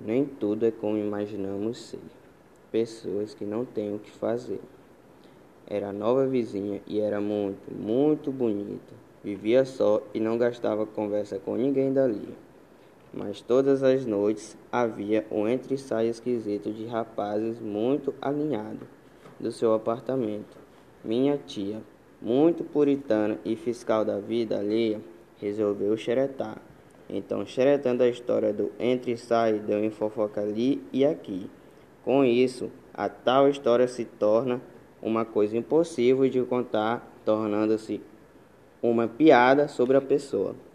Nem tudo é como imaginamos ser. Pessoas que não têm o que fazer. Era nova vizinha e era muito, muito bonita. Vivia só e não gastava conversa com ninguém dali. Mas todas as noites havia um entre-sai esquisito de rapazes muito alinhado do seu apartamento. Minha tia, muito puritana e fiscal da vida alheia, resolveu xeretar. Então, xeretando a história do entre e sai, deu em fofoca ali e aqui. Com isso, a tal história se torna uma coisa impossível de contar, tornando-se uma piada sobre a pessoa.